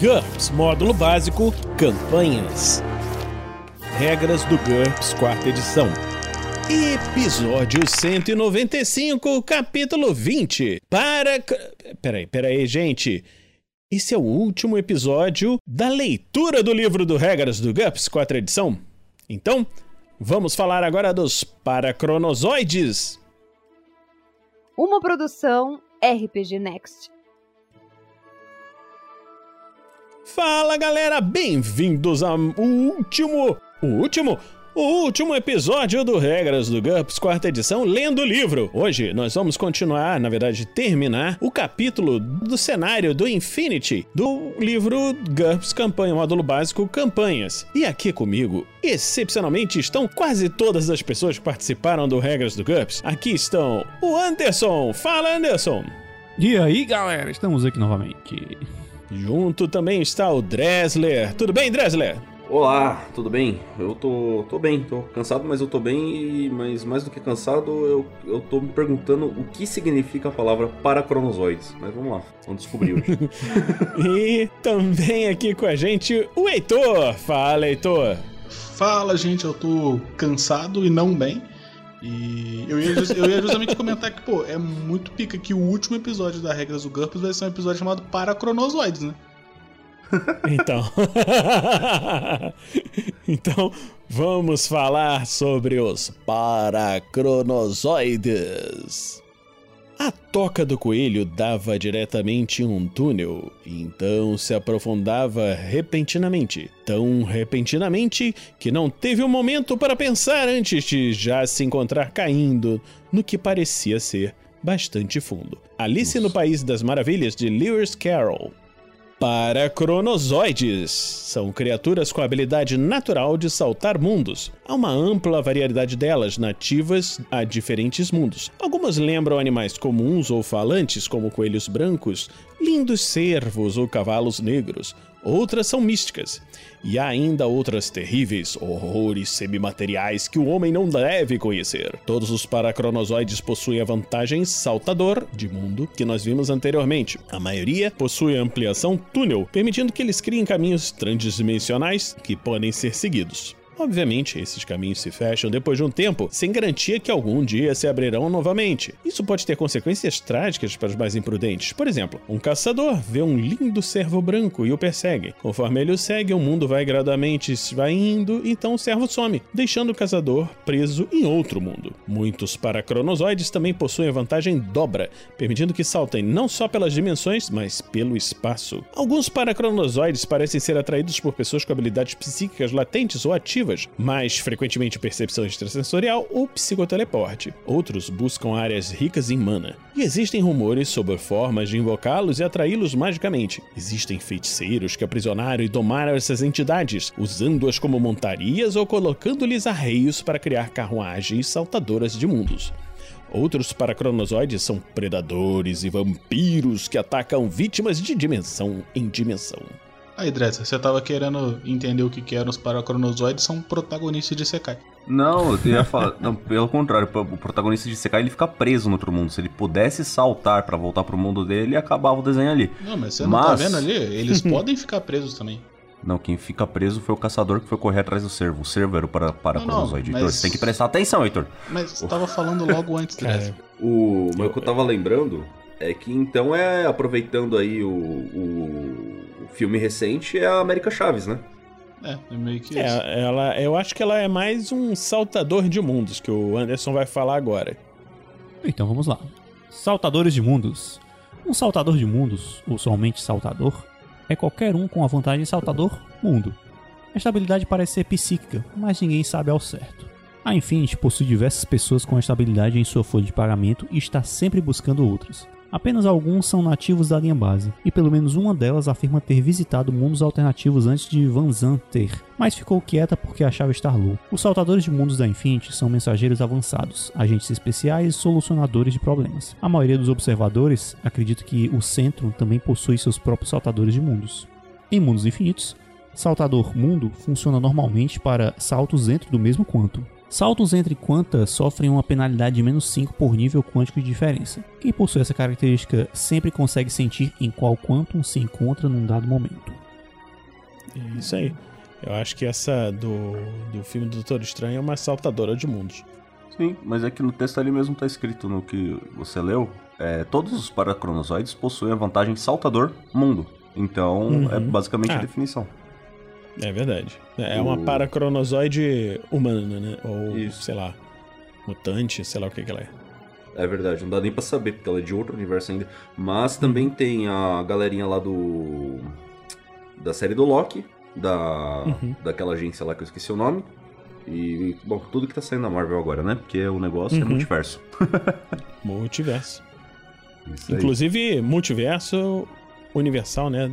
GURPS Módulo Básico Campanhas Regras do GURPS Quarta Edição Episódio 195, capítulo 20 Para... Peraí, peraí, gente. Esse é o último episódio da leitura do livro do Regras do GURPS Quarta Edição. Então, vamos falar agora dos Paracronozoides. Uma produção RPG Next. Fala galera, bem-vindos ao último, o último, o último episódio do Regras do GURPS, quarta edição, lendo o livro. Hoje nós vamos continuar, na verdade, terminar o capítulo do cenário do Infinity do livro GURPS Campanha, módulo básico Campanhas. E aqui comigo, excepcionalmente, estão quase todas as pessoas que participaram do Regras do GURPS. Aqui estão o Anderson. Fala, Anderson. E aí, galera, estamos aqui novamente. Junto também está o Dressler. Tudo bem, Dressler? Olá, tudo bem? Eu tô, tô bem, tô cansado, mas eu tô bem, e, mas mais do que cansado, eu, eu tô me perguntando o que significa a palavra paracronozoides. Mas vamos lá, vamos descobrir hoje. e também aqui com a gente o Heitor. Fala, Heitor. Fala, gente, eu tô cansado e não bem. E eu ia, eu ia justamente comentar que, pô, é muito pica que o último episódio da Regras do GURPS vai ser um episódio chamado Paracronozoides, né? Então. então, vamos falar sobre os paracronozoides. A toca do coelho dava diretamente em um túnel, então se aprofundava repentinamente. Tão repentinamente que não teve um momento para pensar antes de já se encontrar caindo no que parecia ser bastante fundo. Alice Nossa. no País das Maravilhas de Lewis Carroll. Paracronozoides são criaturas com a habilidade natural de saltar mundos. Há uma ampla variedade delas nativas a diferentes mundos. Algumas lembram animais comuns ou falantes, como coelhos brancos, lindos cervos ou cavalos negros. Outras são místicas. E há ainda outras terríveis, horrores semimateriais que o homem não deve conhecer. Todos os paracronozoides possuem a vantagem saltador de mundo que nós vimos anteriormente. A maioria possui ampliação túnel, permitindo que eles criem caminhos transdimensionais que podem ser seguidos. Obviamente, esses caminhos se fecham depois de um tempo, sem garantia que algum dia se abrirão novamente. Isso pode ter consequências trágicas para os mais imprudentes. Por exemplo, um caçador vê um lindo cervo branco e o persegue. Conforme ele o segue, o mundo vai gradualmente indo, então o cervo some, deixando o caçador preso em outro mundo. Muitos paracronozoides também possuem a vantagem dobra, permitindo que saltem não só pelas dimensões, mas pelo espaço. Alguns paracronozoides parecem ser atraídos por pessoas com habilidades psíquicas latentes ou ativas mais frequentemente percepção extrasensorial ou psicoteleporte. Outros buscam áreas ricas em mana. E existem rumores sobre formas de invocá-los e atraí-los magicamente. Existem feiticeiros que aprisionaram e domaram essas entidades, usando-as como montarias ou colocando-lhes arreios para criar carruagens saltadoras de mundos. Outros paracronozoides são predadores e vampiros que atacam vítimas de dimensão em dimensão. Aí, Dresser, você tava querendo entender o que, que eram os paracronozoides, são protagonistas de Sekai. Não, eu ia falar. não, pelo contrário, o protagonista de Sekai ele fica preso no outro mundo. Se ele pudesse saltar para voltar pro mundo dele, acabava o desenho ali. Não, mas você mas... não tá vendo ali? Eles podem ficar presos também. Não, quem fica preso foi o caçador que foi correr atrás do cervo. O cervo era o para, paracronozoide. Mas... você tem que prestar atenção, Heitor. Mas você tava falando logo antes, Dresser. O, mas o que eu tava lembrando é que então é aproveitando aí o, o filme recente é a América Chaves, né? É, é meio que é, isso. Ela, eu acho que ela é mais um saltador de mundos, que o Anderson vai falar agora. Então vamos lá. Saltadores de mundos. Um saltador de mundos, ou somente saltador, é qualquer um com a vantagem de saltador mundo. Esta habilidade parece ser psíquica, mas ninguém sabe ao certo. A Infinity possui diversas pessoas com esta habilidade em sua folha de pagamento e está sempre buscando outras. Apenas alguns são nativos da linha base, e pelo menos uma delas afirma ter visitado mundos alternativos antes de Van Zanter, mas ficou quieta porque achava estar louco. Os saltadores de mundos da Infinity são mensageiros avançados, agentes especiais e solucionadores de problemas. A maioria dos observadores acredita que o centro também possui seus próprios saltadores de mundos. Em mundos infinitos, saltador mundo funciona normalmente para saltos dentro do mesmo quanto, Saltos entre quanta sofrem uma penalidade de menos 5 por nível quântico de diferença. Quem possui essa característica sempre consegue sentir em qual quantum se encontra num dado momento. Isso aí. Eu acho que essa do, do filme do Doutor Estranho é uma saltadora de mundos. Sim, mas é que no texto ali mesmo tá escrito no que você leu. É, todos os paracronozoides possuem a vantagem saltador mundo. Então Uhum. é basicamente a Ah. definição. É verdade. É O- uma paracronozoide humana, né? Ou, Isso. sei lá, mutante, sei lá o que que ela é. É verdade, não dá nem pra saber, porque ela é de outro universo ainda. Mas também tem a galerinha lá do. Da série do Loki, da. Uhum. daquela agência lá que eu esqueci o nome. E, bom, tudo que tá saindo da Marvel agora, né? Porque o negócio é Uhum. multiverso. Multiverso. Aí. Inclusive, multiverso universal, né?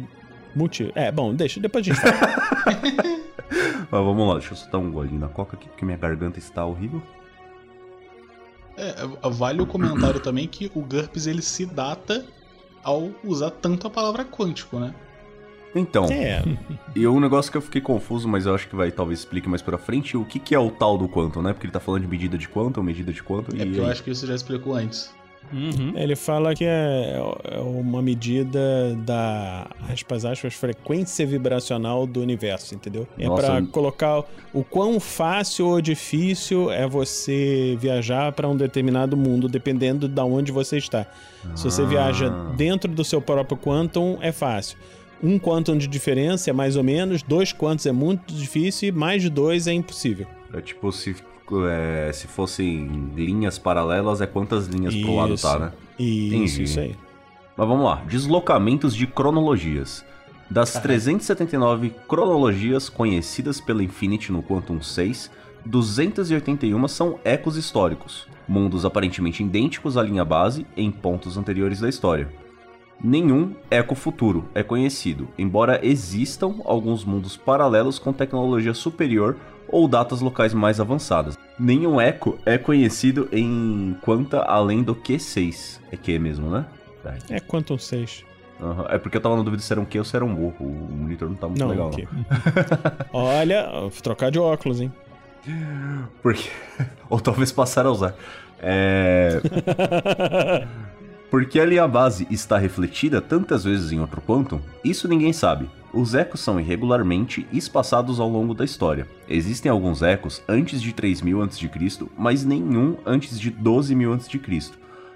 Multi... É, bom, deixa, depois a gente fala. Mas vamos lá, deixa eu soltar um golinho na coca aqui, porque minha garganta está horrível. É, vale o comentário também que o GURPS ele se data ao usar tanto a palavra quântico, né? Então, é, e um negócio que eu fiquei confuso, mas eu acho que vai talvez explique mais pra frente, o que, que é o tal do quantum, né? Porque ele tá falando de medida de quantum, medida de quantum, É e porque eu aí? acho que isso já explicou antes. Uhum. ele fala que é, é uma medida da, aspas, aspas, frequência vibracional do universo, entendeu? É eu- colocar o quão fácil ou difícil é você viajar pra um determinado mundo, dependendo de onde você está. Se você Ah. viaja dentro do seu próprio quantum, é fácil. Um quantum de diferença é mais ou menos, dois quantos é muito difícil e mais de dois é impossível. É tipo se, é, se fossem linhas paralelas, é quantas linhas pro lado Isso. tá, né? Isso, Entendi. isso aí. Mas vamos lá, deslocamentos de cronologias. Das 379 cronologias conhecidas pela Infinity no Quantum 6, 281 são ecos históricos, mundos aparentemente idênticos à linha base em pontos anteriores da história. Nenhum eco futuro é conhecido, embora existam alguns mundos paralelos com tecnologia superior ou datas locais mais avançadas. Nenhum eco é conhecido em quanta além do Q6. É Q mesmo, né? Tá. É quantum 6. Aham, É porque eu tava na dúvida se era um Q ou se era um O. O monitor não tá muito Não, legal, aqui. Olha, trocar de óculos, hein? não. Porque... ou talvez passar a usar. É... Porque a linha base está refletida tantas vezes em outro quantum, isso ninguém sabe. Os ecos são irregularmente espaçados ao longo da história. Existem alguns ecos antes de 3000 a.C., mas nenhum antes de 12000 a.C.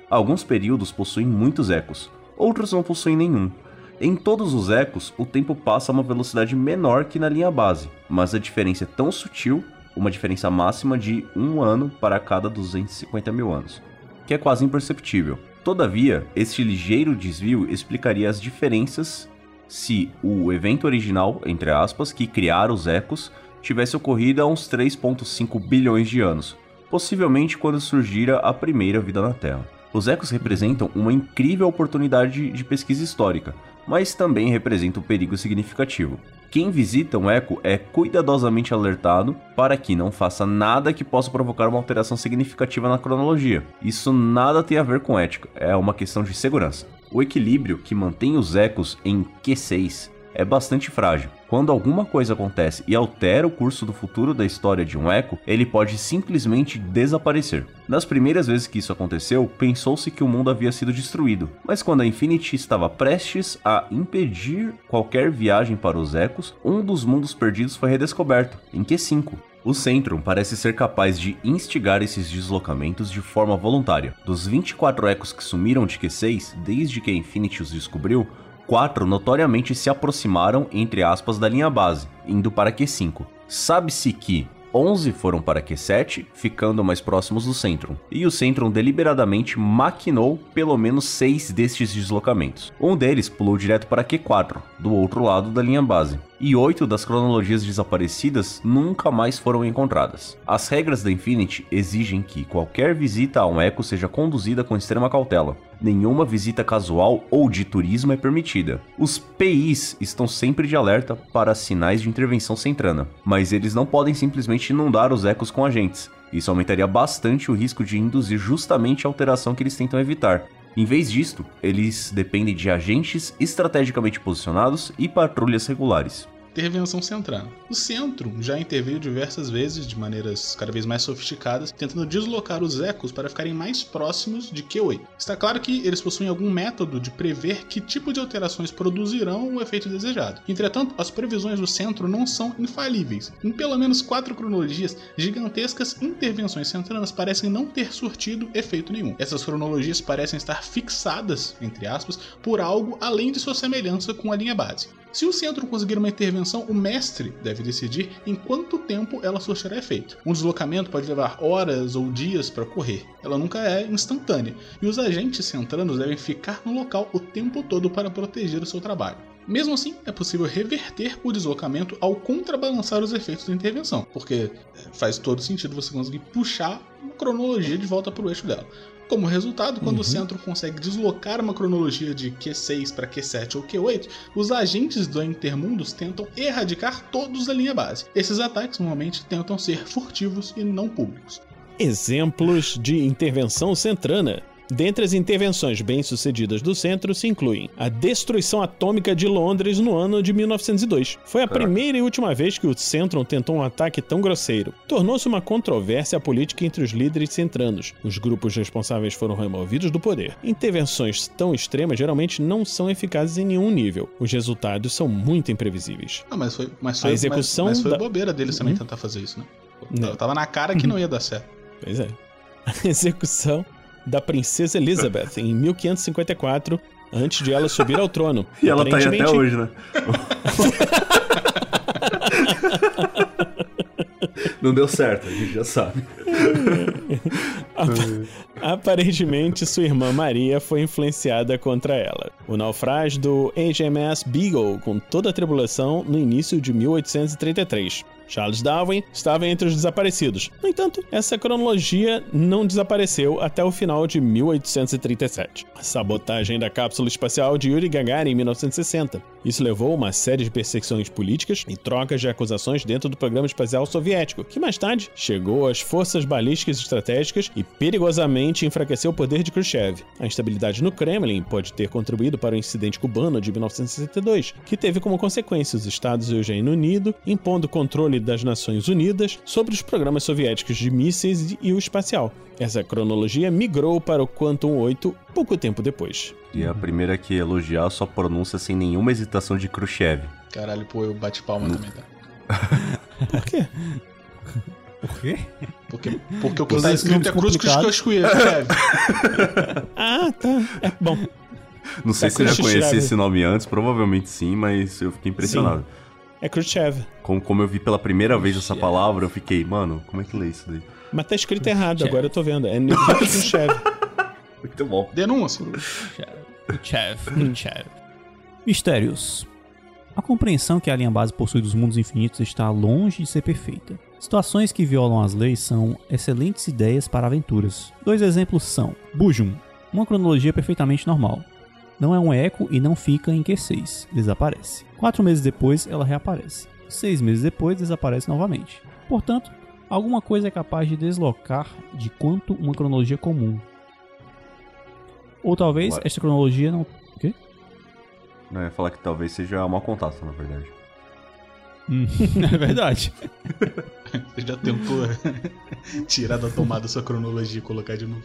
Alguns períodos possuem muitos ecos, outros não possuem nenhum. Em todos os ecos, o tempo passa a uma velocidade menor que na linha base, mas a diferença é tão sutil, uma diferença máxima de um ano para cada 250 mil anos, que é quase imperceptível. Todavia, este ligeiro desvio explicaria as diferenças se o evento original, entre aspas, que criara os ecos, tivesse ocorrido há uns 3,5 bilhões de anos, possivelmente quando surgira a primeira vida na Terra. Os ecos representam uma incrível oportunidade de pesquisa histórica, mas também representam um perigo significativo. Quem visita um eco é cuidadosamente alertado para que não faça nada que possa provocar uma alteração significativa na cronologia. Isso nada tem a ver com ética, é uma questão de segurança. O equilíbrio que mantém os ecos em Q6 é bastante frágil. Quando alguma coisa acontece e altera o curso do futuro da história de um eco, ele pode simplesmente desaparecer. Nas primeiras vezes que isso aconteceu, pensou-se que o mundo havia sido destruído, mas quando a Infinity estava prestes a impedir qualquer viagem para os ecos, um dos mundos perdidos foi redescoberto, em Q5. O Centrum parece ser capaz de instigar esses deslocamentos de forma voluntária. Dos 24 ecos que sumiram de Q6 desde que a Infinity os descobriu, quatro notoriamente se aproximaram, entre aspas, da linha base, indo para Q5. Sabe-se que 11 foram para Q7, ficando mais próximos do Centrum, e o Centrum deliberadamente maquinou pelo menos 6 destes deslocamentos. Um deles pulou direto para Q4, do outro lado da linha base, e 8 das cronologias desaparecidas nunca mais foram encontradas. As regras da Infinity exigem que qualquer visita a um eco seja conduzida com extrema cautela. Nenhuma visita casual ou de turismo é permitida. Os PIs estão sempre de alerta para sinais de intervenção centrana, mas eles não podem simplesmente inundar os ecos com agentes. Isso aumentaria bastante o risco de induzir justamente a alteração que eles tentam evitar. Em vez disto, eles dependem de agentes estrategicamente posicionados e patrulhas regulares. Intervenção centrana. O centro já interveio diversas vezes, de maneiras cada vez mais sofisticadas, tentando deslocar os ecos para ficarem mais próximos de Q8. Está claro que eles possuem algum método de prever que tipo de alterações produzirão o efeito desejado. Entretanto, as previsões do centro não são infalíveis. Em pelo menos quatro cronologias, gigantescas intervenções centranas parecem não ter surtido efeito nenhum. Essas cronologias parecem estar fixadas, entre aspas, por algo além de sua semelhança com a linha base. Se o centro conseguir uma intervenção, o mestre deve decidir em quanto tempo ela surtirá efeito. Um deslocamento pode levar horas ou dias para ocorrer, ela nunca é instantânea, e os agentes centranos devem ficar no local o tempo todo para proteger o seu trabalho. Mesmo assim, é possível reverter o deslocamento ao contrabalançar os efeitos da intervenção, porque faz todo sentido você conseguir puxar uma cronologia de volta para o eixo dela. Como resultado, quando uhum. o centro consegue deslocar uma cronologia de Q6 para Q7 ou Q8, os agentes do Intermundos tentam erradicar todos da linha base. Esses ataques normalmente tentam ser furtivos e não públicos. Exemplos de intervenção centrana. Dentre as intervenções bem-sucedidas do centro se incluem a destruição atômica de Londres no ano de 1902. Foi a Caraca. primeira e última vez que o Centrum tentou um ataque tão grosseiro. Tornou-se uma controvérsia política entre os líderes centranos. Os grupos responsáveis foram removidos do poder. Intervenções tão extremas geralmente não são eficazes em nenhum nível. Os resultados são muito imprevisíveis. Ah, mas foi, mas foi, a execução mas, mas foi da... bobeira deles também uhum. tentar fazer isso, né? Não. Tava na cara que não ia dar certo. Pois é. A execução da princesa Elizabeth em 1554, antes de ela subir ao trono. E ela tá aí até hoje, né? Não deu certo, a gente já sabe. Aparentemente, sua irmã Maria foi influenciada contra ela. O naufrágio do HMS Beagle com toda a tribulação no início de 1833. Charles Darwin estava entre os desaparecidos. No entanto, essa cronologia não desapareceu até o final de 1837. A sabotagem da cápsula espacial de Yuri Gagarin em 1960. Isso levou a uma série de perseguições políticas e trocas de acusações dentro do programa espacial soviético, que mais tarde chegou às forças balísticas estratégicas e perigosamente enfraqueceu o poder de Khrushchev. A instabilidade no Kremlin pode ter contribuído para o incidente cubano de 1962, que teve como consequência os Estados e o Reino Unido impondo controle das Nações Unidas sobre os programas soviéticos de mísseis e o espacial. Essa cronologia migrou para o Quantum 8 pouco tempo depois. E a primeira que elogiar a sua pronúncia sem nenhuma hesitação de Khrushchev. Caralho, pô, eu bate palma também, tá? Por quê? Por quê? Porque, porque o que tá escrito é Cruz Khrushchev. ah, tá. É bom. Não sei é se eu já conhecia esse nome antes, provavelmente sim, mas eu fiquei impressionado. Sim. É Khrushchev. Como, como eu vi pela primeira vez essa palavra, eu fiquei, mano, como é que lê isso daí? Mas tá escrito errado, agora eu tô vendo. É Khrushchev. Muito bom. Denúncia. Khrushchev. Khrushchev. Mistérios. A compreensão que a linha base possui dos mundos infinitos está longe de ser perfeita. Situações que violam as leis são excelentes ideias para aventuras. Dois exemplos são Bujum, uma cronologia perfeitamente normal, não é um eco e não fica em Q6, desaparece. Quatro meses depois, ela reaparece. Seis meses depois, desaparece novamente. Portanto, alguma coisa é capaz de deslocar de quanto uma cronologia comum. Ou talvez esta cronologia não. O quê? Não, eu ia falar que talvez seja mal contato, na verdade. Hum, é verdade. Você já tentou tirar da tomada sua cronologia e colocar de novo?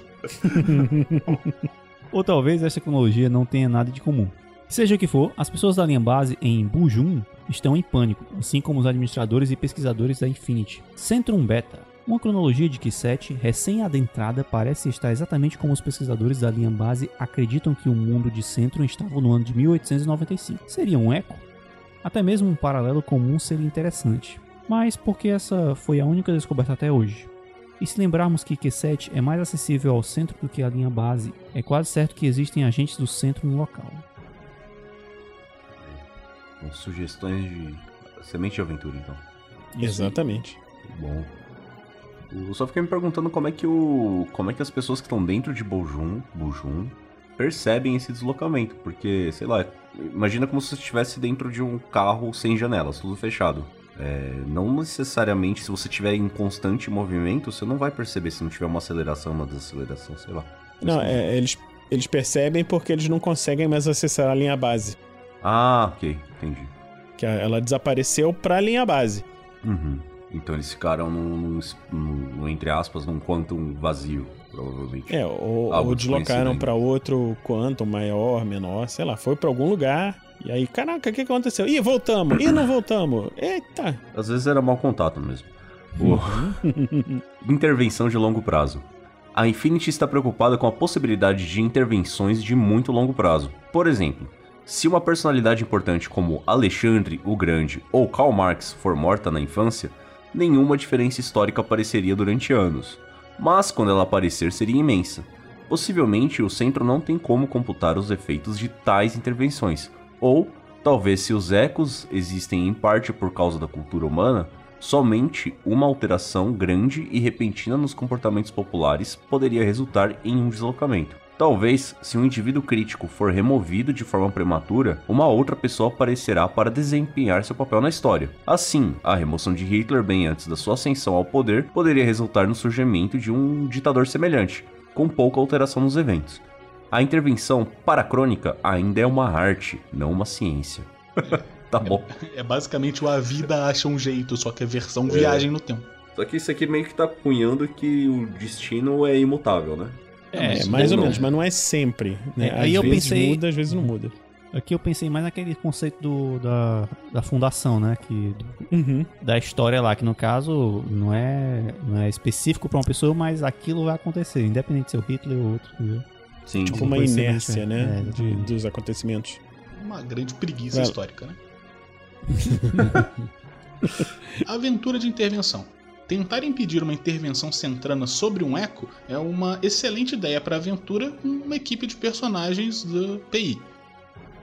ou talvez essa tecnologia não tenha nada de comum. Seja o que for, as pessoas da linha base em Bujum estão em pânico, assim como os administradores e pesquisadores da Infinity. Centrum Beta, uma cronologia de Q7 recém-adentrada parece estar exatamente como os pesquisadores da linha base acreditam que o mundo de Centrum estava no ano de 1895. Seria um eco? Até mesmo um paralelo comum seria interessante. Mas porque essa foi a única descoberta até hoje? E se lembrarmos que Q7 é mais acessível ao centro do que a linha base, é quase certo que existem agentes do centro no local. Com sugestões de semente de aventura, então. Exatamente. Bom. Eu só fiquei me perguntando como é que o, como é que as pessoas que estão dentro de Bojum, Bojum percebem esse deslocamento, porque sei lá, imagina como se você estivesse dentro de um carro sem janelas, tudo fechado. É, não necessariamente, se você estiver em constante movimento, você não vai perceber se não tiver uma aceleração, uma desaceleração, sei lá. Não, é, eles, eles percebem porque eles não conseguem mais acessar a linha base. Ah, ok, entendi. Que ela desapareceu pra linha base. Uhum. Então eles ficaram num, num, num, entre aspas, num quantum vazio, provavelmente. É, ou, ou deslocaram para outro quantum maior, menor, sei lá, foi para algum lugar. E aí, caraca, o que aconteceu? Ih, voltamos! Ih, não voltamos! Eita! Às vezes era mau contato mesmo. Uhum. Intervenção de longo prazo. A Infinity está preocupada com a possibilidade de intervenções de muito longo prazo. Por exemplo, se uma personalidade importante como Alexandre o Grande ou Karl Marx for morta na infância, nenhuma diferença histórica apareceria durante anos. Mas quando ela aparecer seria imensa. Possivelmente o centro não tem como computar os efeitos de tais intervenções, ou talvez se os ecos existem em parte por causa da cultura humana, somente uma alteração grande e repentina nos comportamentos populares poderia resultar em um deslocamento. Talvez, se um indivíduo crítico for removido de forma prematura, uma outra pessoa aparecerá para desempenhar seu papel na história. Assim, a remoção de Hitler bem antes da sua ascensão ao poder poderia resultar no surgimento de um ditador semelhante, com pouca alteração nos eventos. A intervenção paracrônica ainda é uma arte, não uma ciência. tá bom. É, é, basicamente o A Vida Acha um Jeito, só que é versão é. viagem no tempo. Só que isso aqui meio que tá cunhando que o destino é imutável, né? É, é mais ou menos, mas não é sempre. Né? É, aí às eu vezes pensei... muda, às vezes não muda. Aqui eu pensei mais naquele conceito do, da, da fundação, né? Que, uhum. Da história lá, que no caso não é, não é específico para uma pessoa, mas aquilo vai acontecer, independente de ser o Hitler ou outro, entendeu? Sim, tipo uma inércia, né? É, de, dos acontecimentos. Uma grande preguiça histórica, né? Aventura de intervenção. Tentar impedir uma intervenção centrana sobre um eco é uma excelente ideia para aventura com uma equipe de personagens do PI.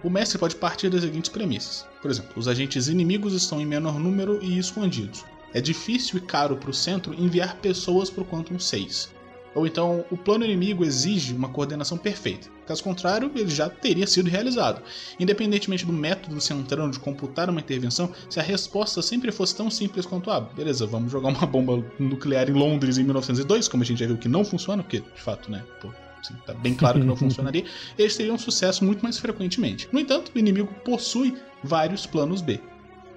O mestre pode partir das seguintes premissas. Por exemplo, os agentes inimigos estão em menor número e escondidos. É difícil e caro para o centro enviar pessoas para o Quantum 6. Ou então, o plano inimigo exige uma coordenação perfeita. Caso contrário, ele já teria sido realizado. Independentemente do método centrão de computar uma intervenção, se a resposta sempre fosse tão simples quanto, ah, beleza, vamos jogar uma bomba nuclear em Londres em 1902, como a gente já viu que não funciona, porque, de fato, né, pô, assim, tá bem claro que não funcionaria, eles teriam sucesso muito mais frequentemente. No entanto, o inimigo possui vários planos B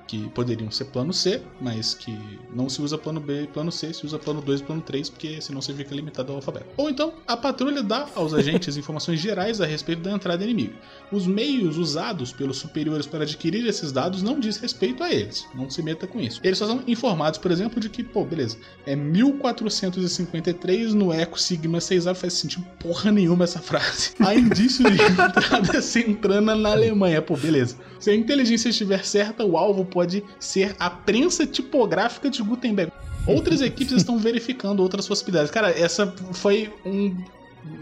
que poderiam ser plano C, mas que não se usa plano B e plano C, se usa plano 2 e plano 3, porque senão você fica limitado ao alfabeto. Ou então, a patrulha dá aos agentes informações gerais a respeito da entrada inimiga. Os meios usados pelos superiores para adquirir esses dados não diz respeito a eles, não se meta com isso. Eles só são informados, por exemplo, de que, pô, beleza, é 1453 no Eco Sigma 6A, faz sentido porra nenhuma essa frase. Há indícios de entrada centrana na Alemanha, pô, beleza. Se a inteligência estiver certa, o alvo pode ser a prensa tipográfica de Gutenberg. Outras equipes estão verificando outras possibilidades. Cara, essa foi um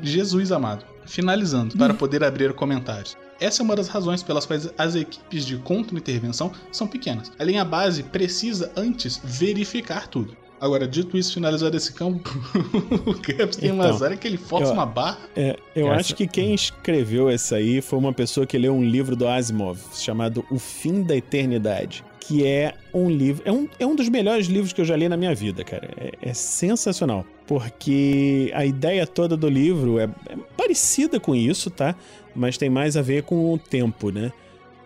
Jesus amado. Finalizando, para poder abrir comentários. Essa é uma das razões pelas quais as equipes de contra-intervenção são pequenas. A linha base precisa antes verificar tudo. Agora, dito isso, finalizado esse campo, o Caps tem então, umas áreas que ele força eu, uma barra. É, eu Essa... acho que quem escreveu essa aí foi uma pessoa que leu um livro do Asimov chamado O Fim da Eternidade. Que é um livro. É um, é um dos melhores livros que eu já li na minha vida, cara. É, é sensacional. Porque a ideia toda do livro é, é parecida com isso, tá? Mas tem mais a ver com o tempo, né?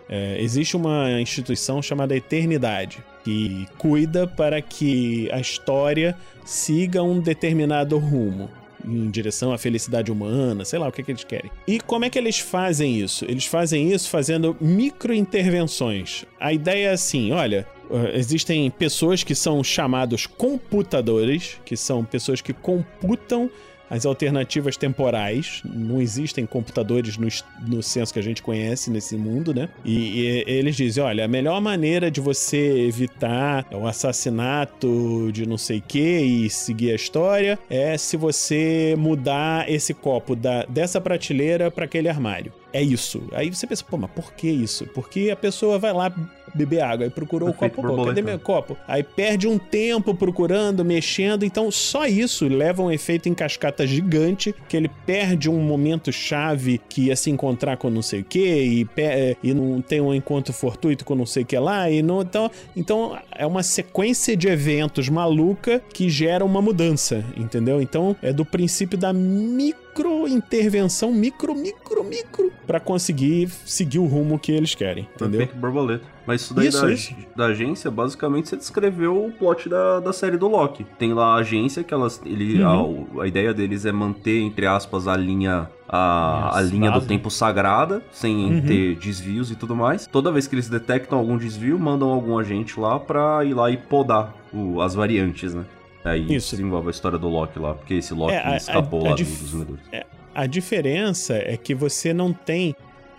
É, existe uma instituição chamada Eternidade que cuida para que a história siga um determinado rumo em direção à felicidade humana, sei lá o que, é que eles querem. E como é que eles fazem isso? Eles fazem isso fazendo microintervenções. A ideia é assim: olha, eh, existem pessoas que são chamados computadores, que são pessoas que computam as alternativas temporais. Não existem computadores no, no senso que a gente conhece nesse mundo, né? E, e, eles dizem: olha, a melhor maneira de você evitar o assassinato de não sei o que e seguir a história é se você mudar esse copo da, dessa prateleira para aquele armário. É isso. Aí você pensa, pô, mas por que isso? Porque a pessoa vai lá beber água. Aí procurou Perfeito o copo, pô, cadê meu copo? Aí perde um tempo procurando, mexendo. Então, só isso leva um efeito em cascata gigante, que ele perde um momento chave que ia se encontrar com não sei o que, e, e não tem um encontro fortuito com não sei o que lá, e não. Então, então, é uma sequência de eventos maluca que gera uma mudança, entendeu? Então, é do princípio da micro micro intervenção, micro, micro, micro, pra conseguir seguir o rumo que eles querem, entendeu? Efeito borboleta. Mas isso daí Isso, da, isso. da agência, basicamente, você descreveu o plot da, da série do Loki. Tem lá a agência que elas. Ele, Uhum. a, a ideia deles é manter, entre aspas, a linha. A, a linha do tempo sagrada, sem Uhum. ter desvios e tudo mais. Toda vez que eles detectam algum desvio, mandam algum agente lá pra ir lá e podar o- as variantes, né? Aí Isso. desenvolve a história do Loki lá, porque esse Loki É, a- a- escapou a lá dif- dos Vingadores. A diferença é que você não tem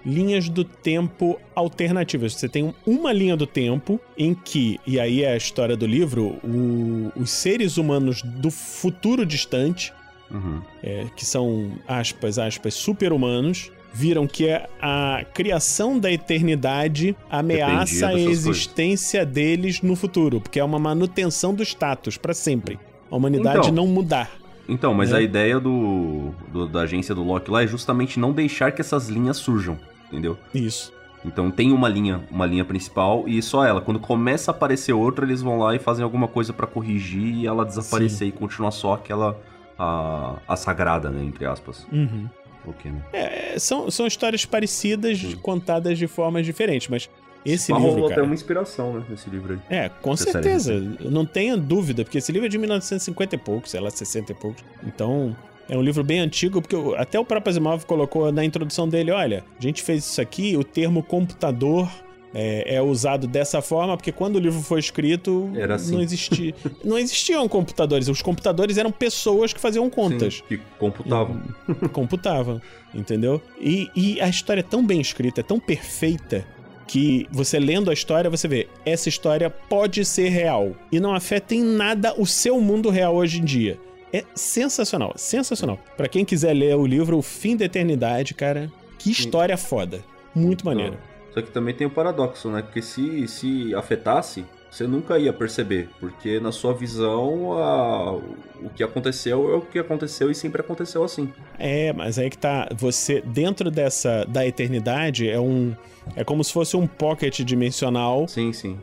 linhas do tempo alternativas. Você tem uma linha do tempo em que, e aí é a história do livro, o- os seres humanos do futuro distante, Uhum. é, que são, aspas, aspas, super-humanos, viram que a criação da eternidade ameaça a dessas coisas. existência deles no futuro, porque é uma manutenção do status para sempre. A humanidade Então, não mudar. Então, mas né? a ideia do, do- da agência do Loki lá é justamente não deixar que essas linhas surjam, entendeu? Isso. Então tem uma linha, uma linha principal e só ela. Quando começa a aparecer outra, eles vão lá e fazem alguma coisa pra corrigir e ela desaparecer e continuar só aquela a, a sagrada, né, entre aspas. Uhum. Ok, né? É, são, são histórias parecidas, Sim. contadas de formas diferentes, mas esse Mas livro, rolou cara... até uma inspiração, né, nesse livro aí. É, com Essa série certeza. Não tenha dúvida, porque esse livro é de 1950 e poucos, sei lá, 60 e poucos. Então, é um livro bem antigo, porque até o próprio Asimov colocou na introdução dele, olha, a gente fez isso aqui, o termo computador é, é usado dessa forma, porque quando o livro foi escrito, Era assim. não, existia, não existiam computadores. Os computadores eram pessoas que faziam contas. Sim, que computavam. computavam, entendeu? E, e a história é tão bem escrita, é tão perfeita, que você lendo a história, você vê, essa história pode ser real. E não afeta em nada o seu mundo real hoje em dia. É sensacional, sensacional. Pra quem quiser ler o livro O Fim da Eternidade, cara, que história foda. Muito maneiro. Só que também tem o paradoxo, né? Porque se, se afetasse, você nunca ia perceber. Porque na sua visão, a- o que aconteceu é o que aconteceu e sempre aconteceu assim. É, mas aí que tá. Você, dentro dessa. da eternidade, é um. É como se fosse um pocket dimensional Sim, sim.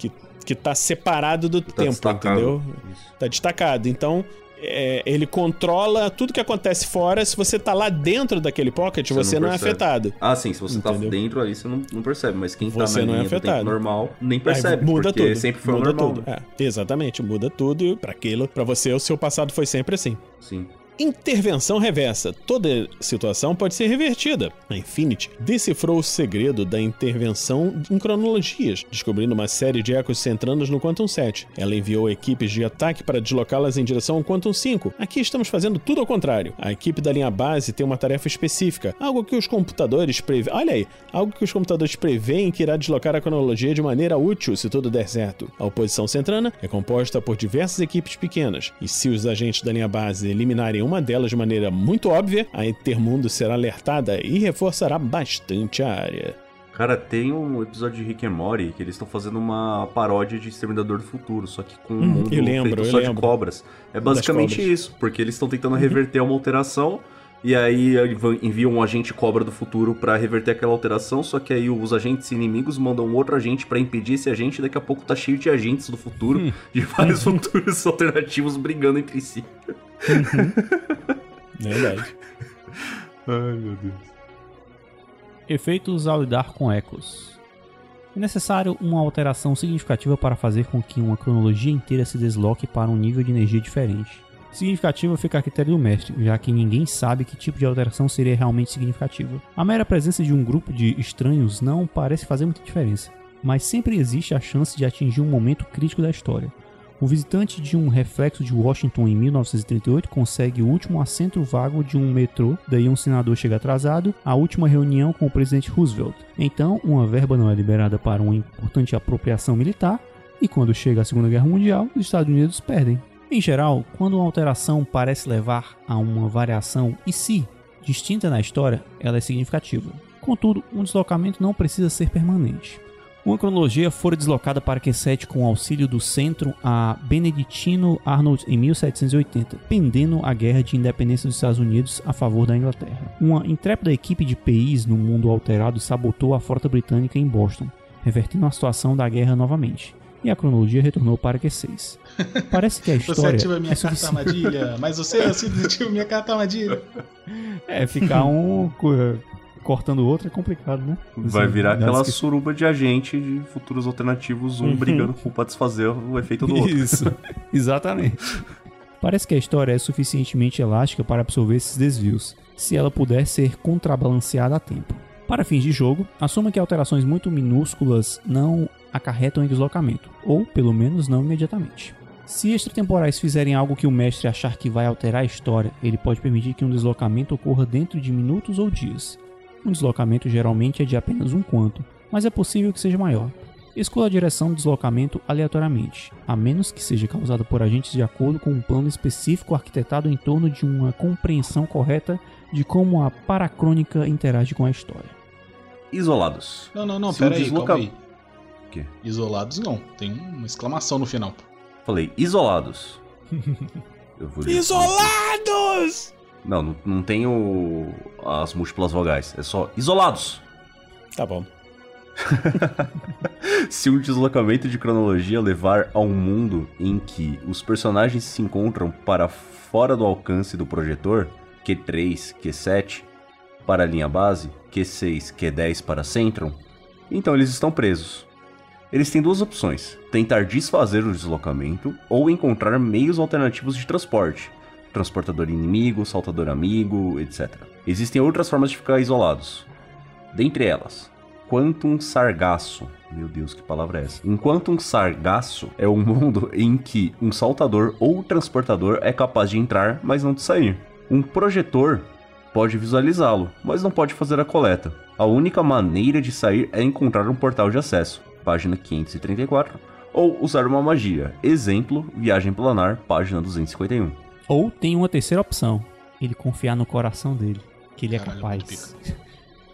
que tá separado do Tá tempo, destacado. entendeu? Isso. Tá destacado. Então, é, ele controla tudo que acontece fora. Se você tá lá dentro daquele pocket, Você você, não não, é afetado. Ah, sim, se você Entendeu? tá dentro ali, você não, não percebe. Mas quem Você tá na não é linha tempo afetado. normal nem Aí percebe. muda porque tudo. sempre foi muda normal. tudo. É, exatamente, muda tudo e para aquilo, para você o seu passado foi sempre assim. Sim. Intervenção reversa. Toda situação pode ser revertida. A Infinity decifrou o segredo da intervenção em cronologias, descobrindo uma série de ecos centranos no Quantum 7. Ela enviou equipes de ataque para deslocá-las em direção ao Quantum 5. Aqui estamos fazendo tudo ao contrário. A equipe da linha base tem uma tarefa específica, algo que os computadores preve... Olha aí, algo que os computadores preveem que irá deslocar a cronologia de maneira útil se tudo der certo. A oposição centrana é composta por diversas equipes pequenas, e se os agentes da linha base eliminarem uma delas de maneira muito óbvia, a Intermundo será alertada e reforçará bastante a área. Cara, tem um episódio de Rick and Morty que eles estão fazendo uma paródia de Exterminador do Futuro, só que com um mundo eu lembro, feito só lembro. de cobras. É basicamente cobras. Uhum. isso, porque eles estão tentando reverter uma alteração e aí vão- enviam um agente cobra do futuro pra reverter aquela alteração, só que aí os agentes inimigos mandam outro agente pra impedir esse agente e daqui a pouco tá cheio de agentes do futuro, Hum. de vários futuros alternativos brigando entre si. Verdade. Ai, meu Deus. Efeitos ao lidar com ecos. É necessário uma alteração significativa para fazer com que uma cronologia inteira se desloque para um nível de energia diferente. Significativa fica a critério do mestre, já que ninguém sabe que tipo de alteração seria realmente significativa. A mera presença de um grupo de estranhos não parece fazer muita diferença, mas sempre existe a chance de atingir um momento crítico da história. O visitante de um reflexo de Washington em 1938 consegue o último assento vago de um metrô, daí um senador chega atrasado, a última reunião com o presidente Roosevelt. Então, uma verba não é liberada para uma importante apropriação militar, e quando chega a Segunda Guerra Mundial, os Estados Unidos perdem. Em geral, quando uma alteração parece levar a uma variação e se distinta na história, ela é significativa. Contudo, um deslocamento não precisa ser permanente. Uma cronologia fora deslocada para Q7 com o auxílio do centro a Beneditino Arnold em 1780, pendendo a guerra de independência dos Estados Unidos a favor da Inglaterra. Uma intrépida equipe de PIs no mundo alterado sabotou a frota britânica em Boston, revertendo a situação da guerra novamente. e a cronologia retornou para Q6. Parece que a Você história ativa minha é carta armadilha, mas você ativa minha carta armadilha. É, ficar um cortando o outro é complicado, né? Vai Assim, virar dá aquela esque- suruba de agente de futuros alternativos, um Uhum. brigando pra desfazer o efeito do outro. Isso, exatamente. Parece que a história é suficientemente elástica para absorver esses desvios, se ela puder ser contrabalanceada a tempo. Para fins de jogo, assuma que alterações muito minúsculas não acarretam em deslocamento, ou pelo menos não imediatamente. Se extratemporais fizerem algo que o mestre achar que vai alterar a história, ele pode permitir que um deslocamento ocorra dentro de minutos ou dias. Um deslocamento geralmente é de apenas um quanto, mas é possível que seja maior. Escolha a direção do deslocamento aleatoriamente, a menos que seja causado por agentes de acordo com um plano específico arquitetado em torno de uma compreensão correta de como a paracrônica interage com a história. Isolados. Não, não, não, Se o pera aí, desloca- calma aí. O quê? Isolados não, tem uma exclamação no final. Falei, isolados. Eu vou ler. Isolados! Não, não, não tem o- as múltiplas vogais. É só isolados. Tá bom. Se um deslocamento de cronologia levar a um mundo em que os personagens se encontram para fora do alcance do projetor, Q3, Q7, para a linha base, Q6, Q10 para Centron, então eles estão presos. Eles têm duas opções: tentar desfazer o deslocamento ou encontrar meios alternativos de transporte, transportador inimigo, saltador amigo, etc. Existem outras formas de ficar isolados. Dentre elas, Quantum Sargasso. Meu Deus, que palavra é essa? Um Quantum Sargasso é um mundo em que um saltador ou transportador é capaz de entrar, mas não de sair. Um projetor pode visualizá-lo, mas não pode fazer a coleta. A única maneira de sair é encontrar um portal de acesso, página 534, ou usar uma magia. Exemplo, viagem planar, página 251. Ou tem uma terceira opção: ele confiar no coração dele, que ele é Caralho, capaz.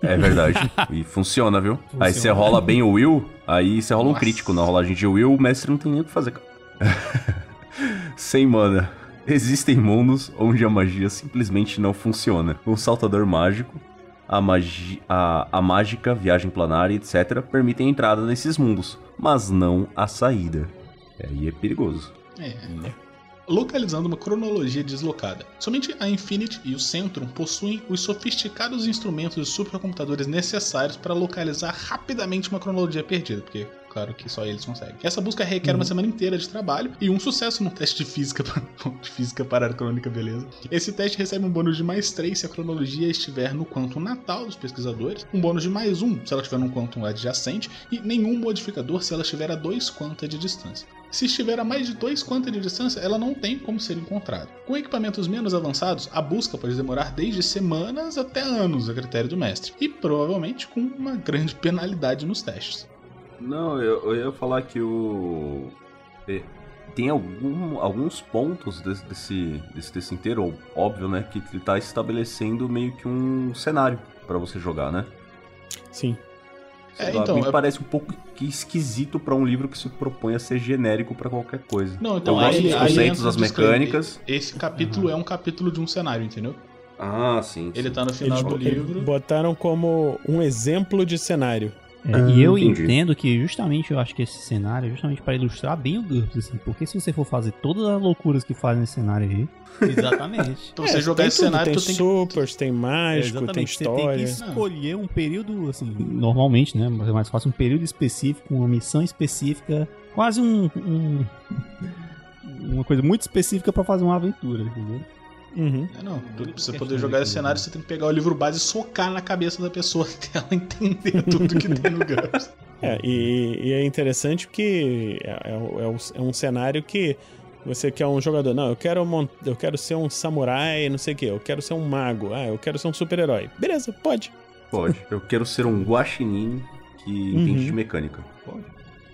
É verdade. e funciona, viu? Aí você Funciona. rola bem o Will, aí você rola um Nossa. crítico na rolagem de Will, o mestre não tem nem o que fazer. Sem mana. Existem mundos onde a magia simplesmente não funciona. Um saltador mágico, a, magi a, a mágica, viagem planar e etc. permitem a entrada nesses mundos, mas não a saída. Aí é perigoso. É. Localizando uma cronologia deslocada. Somente a Infinity e o Centrum possuem os sofisticados instrumentos e supercomputadores necessários para localizar rapidamente uma cronologia perdida, porque claro que só eles conseguem. Essa busca requer uma semana inteira de trabalho e um sucesso no teste de física, de física para a crônica, beleza? Esse teste recebe um bônus de mais 3 se a cronologia estiver no quantum natal dos pesquisadores, um bônus de mais 1 se ela estiver num quantum adjacente e nenhum modificador se ela estiver a 2 quanta de distância. Se estiver a mais de 2 quanta de distância, ela não tem como ser encontrada. Com equipamentos menos avançados, a busca pode demorar desde semanas até anos, a critério do mestre, e provavelmente com uma grande penalidade nos testes. Não, eu, eu ia falar que o. é, Tem algum, alguns pontos desse, desse, desse texto inteiro, óbvio, né? Que ele tá estabelecendo meio que um cenário pra você jogar, né? Sim. É, lá, então, me é- parece um pouco que esquisito pra um livro que se propõe a ser genérico pra qualquer coisa. Não, então eu gosto aí, dos aí conceitos, das mecânicas. Esse capítulo é um capítulo de um cenário, entendeu? Ah, sim. Ele sim. tá no final Eles do livro. botaram como um exemplo de cenário. É, Ah, e eu entendi. entendo que justamente eu acho que esse cenário é justamente para ilustrar bem o GURPS, assim, porque se você for fazer todas as loucuras que fazem nesse cenário aí. Exatamente. Pra você jogar esse tudo, cenário, tem tu tem que. supers, tem mágico, Exatamente, tem Você tem história. que escolher um período, assim, normalmente, né? Mas é mais fácil um período específico, uma missão específica, quase um. um- uma coisa muito específica pra fazer uma aventura, entendeu? Uhum. É, não, pra você poder de jogar esse tudo, cenário, né? você tem que pegar o livro base e socar na cabeça da pessoa até ela entender tudo que tem no GURPS. É, e, e é interessante que é, é é é um cenário que você quer um jogador. Não, eu quero, eu quero ser um samurai, não sei o quê. Eu quero ser um mago. Ah, eu quero ser um super-herói. Beleza, pode. Pode. Eu quero ser um guaxinim que entende Uhum. de mecânica. Pode.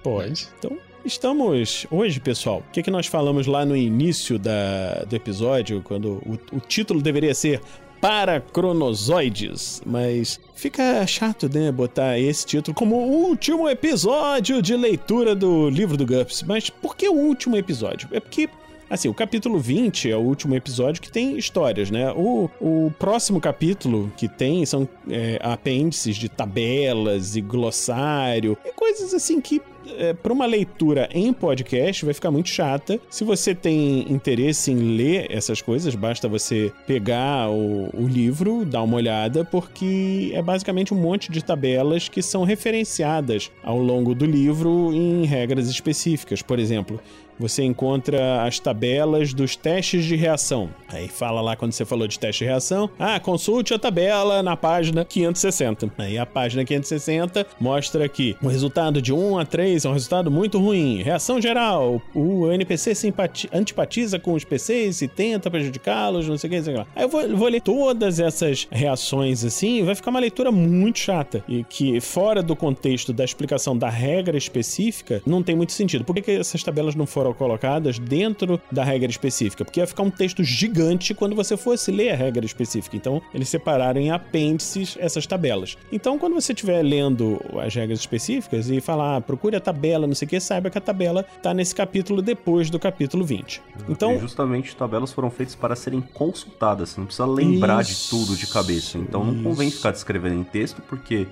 Pode. Então, estamos hoje, pessoal. O que, que nós falamos lá no início da, do episódio, quando o, o título deveria ser Para Cronozoides, mas fica chato, né, botar esse título como o último episódio de leitura do livro do GURPS. Mas por que o último episódio? É porque Assim, o capítulo 20 é o último episódio que tem histórias, né? O, o próximo capítulo que tem são é, apêndices de tabelas e glossário e coisas assim que é, para uma leitura em podcast vai ficar muito chata. Se você tem interesse em ler essas coisas, basta você pegar o, o livro, dar uma olhada, porque é basicamente um monte de tabelas que são referenciadas ao longo do livro em regras específicas. Por exemplo, você encontra as tabelas dos testes de reação. Aí fala lá quando você falou de teste de reação, ah, consulte a tabela na página 560. Aí a página 560 mostra que o resultado de 1 a 3 é um resultado muito ruim. Reação geral, o NPC simpati- antipatiza com os PCs e tenta prejudicá-los, não sei o que, não sei o que lá. Aí eu vou, vou ler todas essas reações assim, vai ficar uma leitura muito chata. E que, fora do contexto da explicação da regra específica, não tem muito sentido. Por que, que essas tabelas não foram colocadas dentro da regra específica? Porque ia ficar um texto gigante quando você fosse ler a regra específica. Então, eles separaram em apêndices essas tabelas. Então, quando você estiver lendo as regras específicas e falar, ah, procure a tabela, não sei o que, saiba que a tabela está nesse capítulo depois do capítulo 20. E Então, justamente tabelas foram feitas para serem consultadas, você não precisa lembrar de Isso, tudo de cabeça. Então não convém isso. ficar descrevendo em texto, porque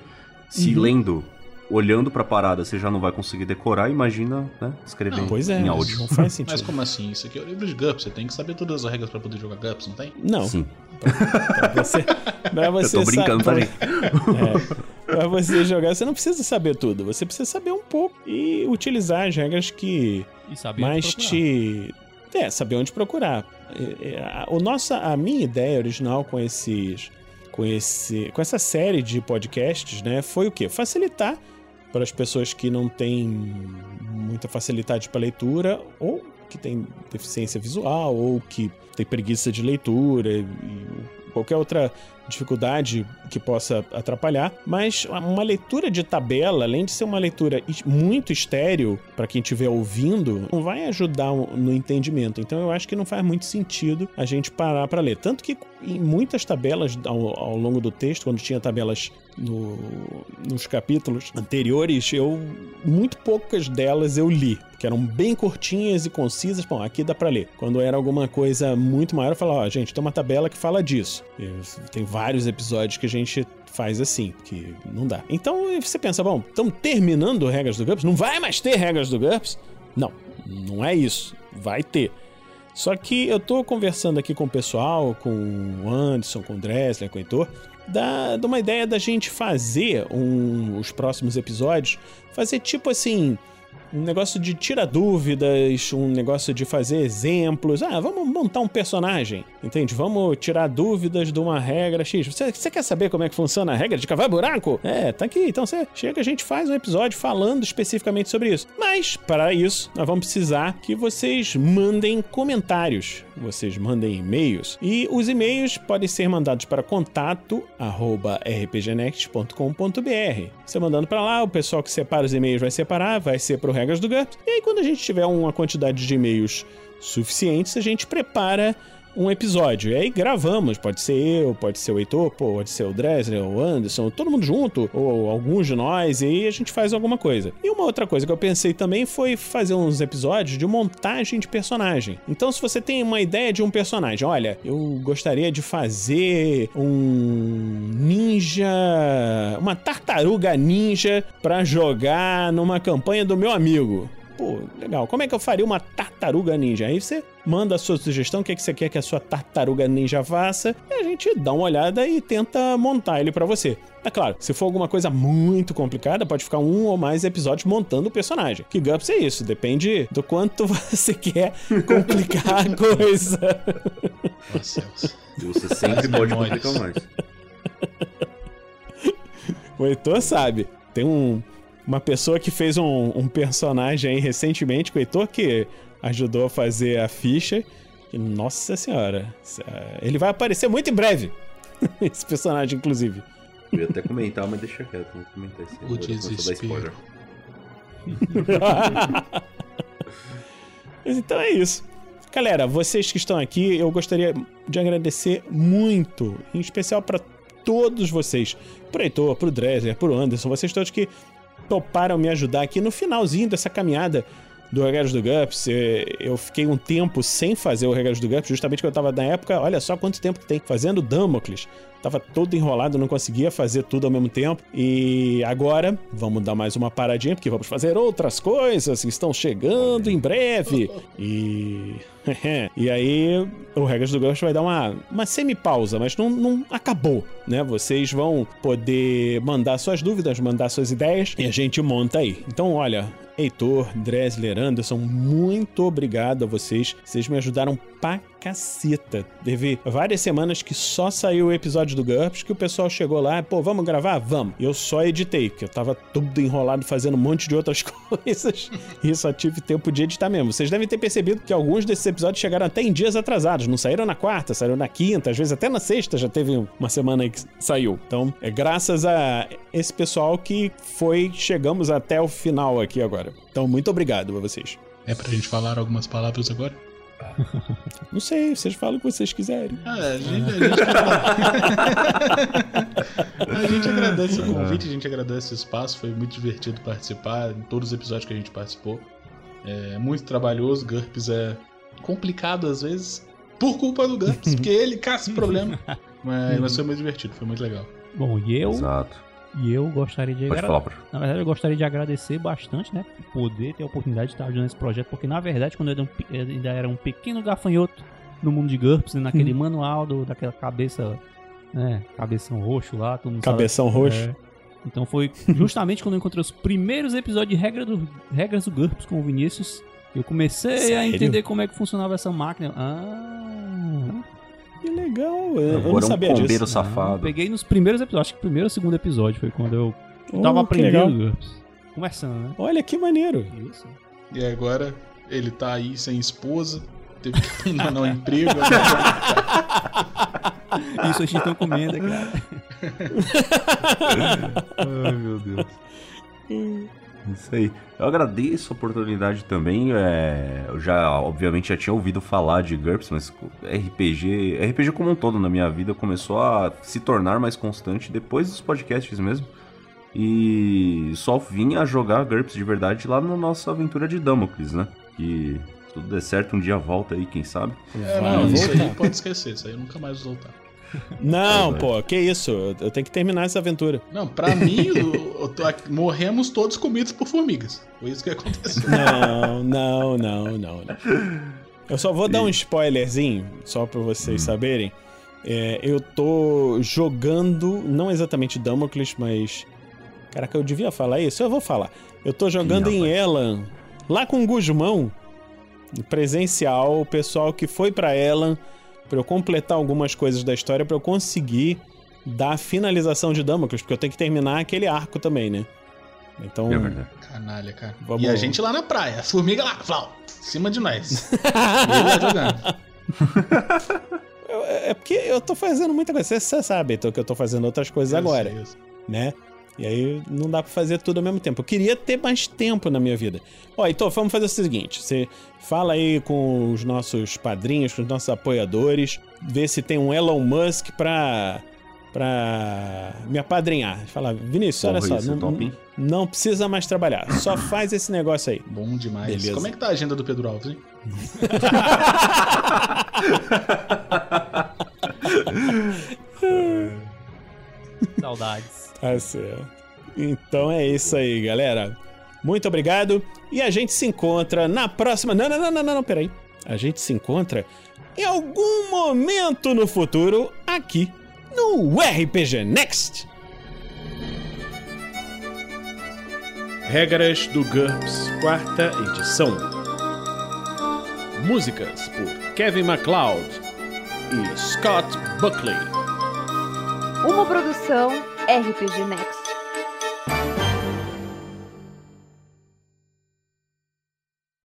se Uhum. lendo, olhando pra parada, você já não vai conseguir decorar, imagina, né, escrever Não, pois é, em áudio. não faz sentido. Mas como assim? Isso aqui é o livro de GURPS, você tem que saber todas as regras pra poder jogar GURPS, não tem? Não, Sim, pra você, pra você eu tô brincando, sa- tá, gente? É, pra você jogar, você não precisa saber tudo. Você precisa saber um pouco e utilizar as regras que E saber mais te. É, saber onde procurar. É, é, a- O nossa, a minha ideia original com esses. Com, esse, com essa série de podcasts, né, foi o quê? Facilitar para as pessoas que não têm muita facilidade para leitura ou que têm deficiência visual ou que têm preguiça de leitura e, qualquer outra dificuldade que possa atrapalhar, mas uma leitura de tabela, além de ser uma leitura muito estéreo para quem estiver ouvindo, não vai ajudar no entendimento. Então eu acho que não faz muito sentido a gente parar para ler. Tanto que em muitas tabelas ao, ao longo do texto, quando tinha tabelas no- nos capítulos anteriores, eu muito poucas delas eu li, que eram bem curtinhas e concisas. Bom, aqui dá para ler. Quando era alguma coisa muito maior, eu falava, ó, gente, tem uma tabela que fala disso. Tem vários episódios que a gente faz assim, que não dá. Então você pensa, bom, estão terminando regras do GURPS? Não vai mais ter regras do GURPS? Não, não é isso. Vai ter. Só que eu tô conversando aqui com o pessoal, com o Anderson, com o Dressler, com o Heitor, da, de uma ideia da gente fazer um- os próximos episódios, fazer tipo assim, um negócio de tirar dúvidas, um negócio de fazer exemplos. Ah, vamos montar um personagem, entende? Vamos tirar dúvidas de uma regra X. Você, você quer saber como é que funciona a regra de cavar buraco? É, tá aqui. Então você chega, a gente faz um episódio falando especificamente sobre isso. Mas, para isso, nós vamos precisar que vocês mandem comentários, vocês mandem e-mails. E os e-mails podem ser mandados para contato arroba rpgnext.com.br. Você mandando para lá, o pessoal que separa os e-mails vai separar, vai ser pro Regras do GURPS. E aí, quando a gente tiver uma quantidade de e-mails suficientes, a gente prepara um episódio. E aí gravamos, pode ser eu, pode ser o Heitor, pode ser o Dresler, o Anderson, todo mundo junto, ou alguns de nós, e aí a gente faz alguma coisa. E uma outra coisa que eu pensei também foi fazer uns episódios de montagem de personagem. Então, se você tem uma ideia de um personagem, olha, eu gostaria de fazer um ninja, uma tartaruga ninja pra jogar numa campanha do meu amigo. Pô, legal. Como é que eu faria uma tartaruga ninja? Aí você manda a sua sugestão, o que, é que você quer que a sua tartaruga ninja faça, e a gente dá uma olhada e tenta montar ele pra você. É claro, se for alguma coisa muito complicada, pode ficar um ou mais episódios montando o personagem. Que GURPS é isso, depende do quanto você quer complicar a coisa. Nossa, você sempre pode complicar mais. O Heitor sabe. Tem um, uma pessoa que fez um, um personagem aí recentemente com o Heitor que ajudou a fazer a ficha. E, nossa senhora, ele vai aparecer muito em breve. Esse personagem, inclusive. Eu ia até comentar, mas deixa quieto, não comentar isso. O desespero. spoiler. Mas então é isso. Galera, vocês que estão aqui, eu gostaria de agradecer muito, em especial para todos vocês, pro Heitor, pro Dresler, pro Anderson, vocês todos que toparam me ajudar aqui no finalzinho dessa caminhada do Regados do GURPS. Eh, Eu fiquei um tempo sem fazer o Regados do GURPS, justamente porque eu tava na época, olha só quanto tempo que tem, fazendo Damocles. Tava todo enrolado, não conseguia fazer tudo ao mesmo tempo. E agora vamos dar mais uma paradinha, porque vamos fazer outras coisas que estão chegando em breve. E. e aí, o Regras do Ghost vai dar uma, uma semi-pausa, mas não, não acabou, né? Vocês vão poder mandar suas dúvidas, mandar suas ideias e a gente monta aí. Então, olha, Heitor, Dresler, Anderson, muito obrigado a vocês. Vocês me ajudaram pra caceta. Teve várias semanas que só saiu o episódio do GURPS, que o pessoal chegou lá, pô, vamos gravar? Vamos. Eu só editei, porque eu tava tudo enrolado fazendo um monte de outras coisas e só tive tempo de editar mesmo. Vocês devem ter percebido que alguns desses episódios chegaram até em dias atrasados. Não saíram na quarta, saíram na quinta, às vezes até na sexta já teve uma semana aí que saiu. Então, é graças a esse pessoal que foi, chegamos até o final aqui agora. Então, muito obrigado a vocês. É pra gente falar algumas palavras agora? Não sei, vocês falam o que vocês quiserem. Ah, a gente, a gente, a gente agradece o convite, a gente agradece o espaço, foi muito divertido participar em todos os episódios que a gente participou. É muito trabalhoso, GURPS é complicado às vezes, por culpa do GURPS, porque ele caça o problema. Mas, mas foi muito divertido, foi muito legal. Bom, e eu, Exato. E eu gostaria de Pode agra- falar, Bruno. Na verdade, eu gostaria de agradecer bastante, né? Por poder ter a oportunidade de estar ajudando esse projeto, porque na verdade, quando eu um eu ainda era um pequeno gafanhoto no mundo de GURPS, né, naquele manual do, daquela cabeça, né? Cabeção roxo lá, todo mundo sabe- Cabeção roxo. É. Então foi justamente quando eu encontrei os primeiros episódios de regra do, regras do GURPS com o Vinícius, que eu comecei a Sério? entender como é que funcionava essa máquina. Ah, Que legal, eu, eu não Agora é um sabia combeiro disso. safado. peguei nos primeiros episódios, acho que o primeiro ou segundo episódio foi quando eu Oh, tava aprendendo. Começando, né? Olha que maneiro. Isso. E agora ele tá aí sem esposa, teve que abandonar o emprego. Isso a gente não comenda, cara. Ai, meu Deus. Isso aí. Eu agradeço a oportunidade também. é, eu já, obviamente, já tinha ouvido falar de GURPS, mas RPG, RPG como um todo na minha vida começou a se tornar mais constante depois dos podcasts mesmo. E só vim a jogar GURPS de verdade lá na nossa aventura de Damocles, né? Que se tudo der certo, um dia volta aí, quem sabe. É, não, isso aí pode esquecer, isso aí eu nunca mais vou voltar. Não, pô, que isso? Eu- tenho que terminar essa aventura. Não, pra mim, eu- eu tô aqui- morremos todos comidos por formigas. Foi isso que aconteceu. Não, não, não, não, não. Eu só vou dar um spoilerzinho, só pra vocês saberem. É, eu tô jogando, não exatamente Damocles, mas. Caraca, eu devia falar isso? Eu vou falar. Eu tô jogando em. Elan, lá com o Guzmão, presencial, o pessoal que foi pra Elan, pra eu completar algumas coisas da história, pra eu conseguir dar a finalização de Damocles, porque eu tenho que terminar aquele arco também, né? Então. É verdade. Canalha, cara. Vamos- E a gente lá na praia, as formigas lá, flau, em cima de nós. Ele lá jogando. Eu- É porque eu tô fazendo muita coisa. Você, você sabe, então, que eu tô fazendo outras coisas Eu agora, sei, eu sei. né? E aí não dá pra fazer tudo ao mesmo tempo. Eu queria ter mais tempo na minha vida. Ó, então vamos fazer o seguinte: você fala aí com os nossos padrinhos, com os nossos apoiadores, vê se tem um Elon Musk pra. pra me apadrinhar. Fala, Vinícius, olha Porra, só, não, top, não precisa mais trabalhar. Só faz esse negócio aí. Bom demais. Beleza. Como é que tá a agenda do Pedro Alves, hein? Saudades. Tá certo. Então é isso aí, galera. Muito obrigado. E a gente se encontra na próxima. Não, não, não, não, não, não, peraí. A gente se encontra em algum momento no futuro aqui no RPG Next. Regras do GURPS, quarta edição. Músicas por Kevin MacLeod e Scott Buckley. Uma produção RPG Next.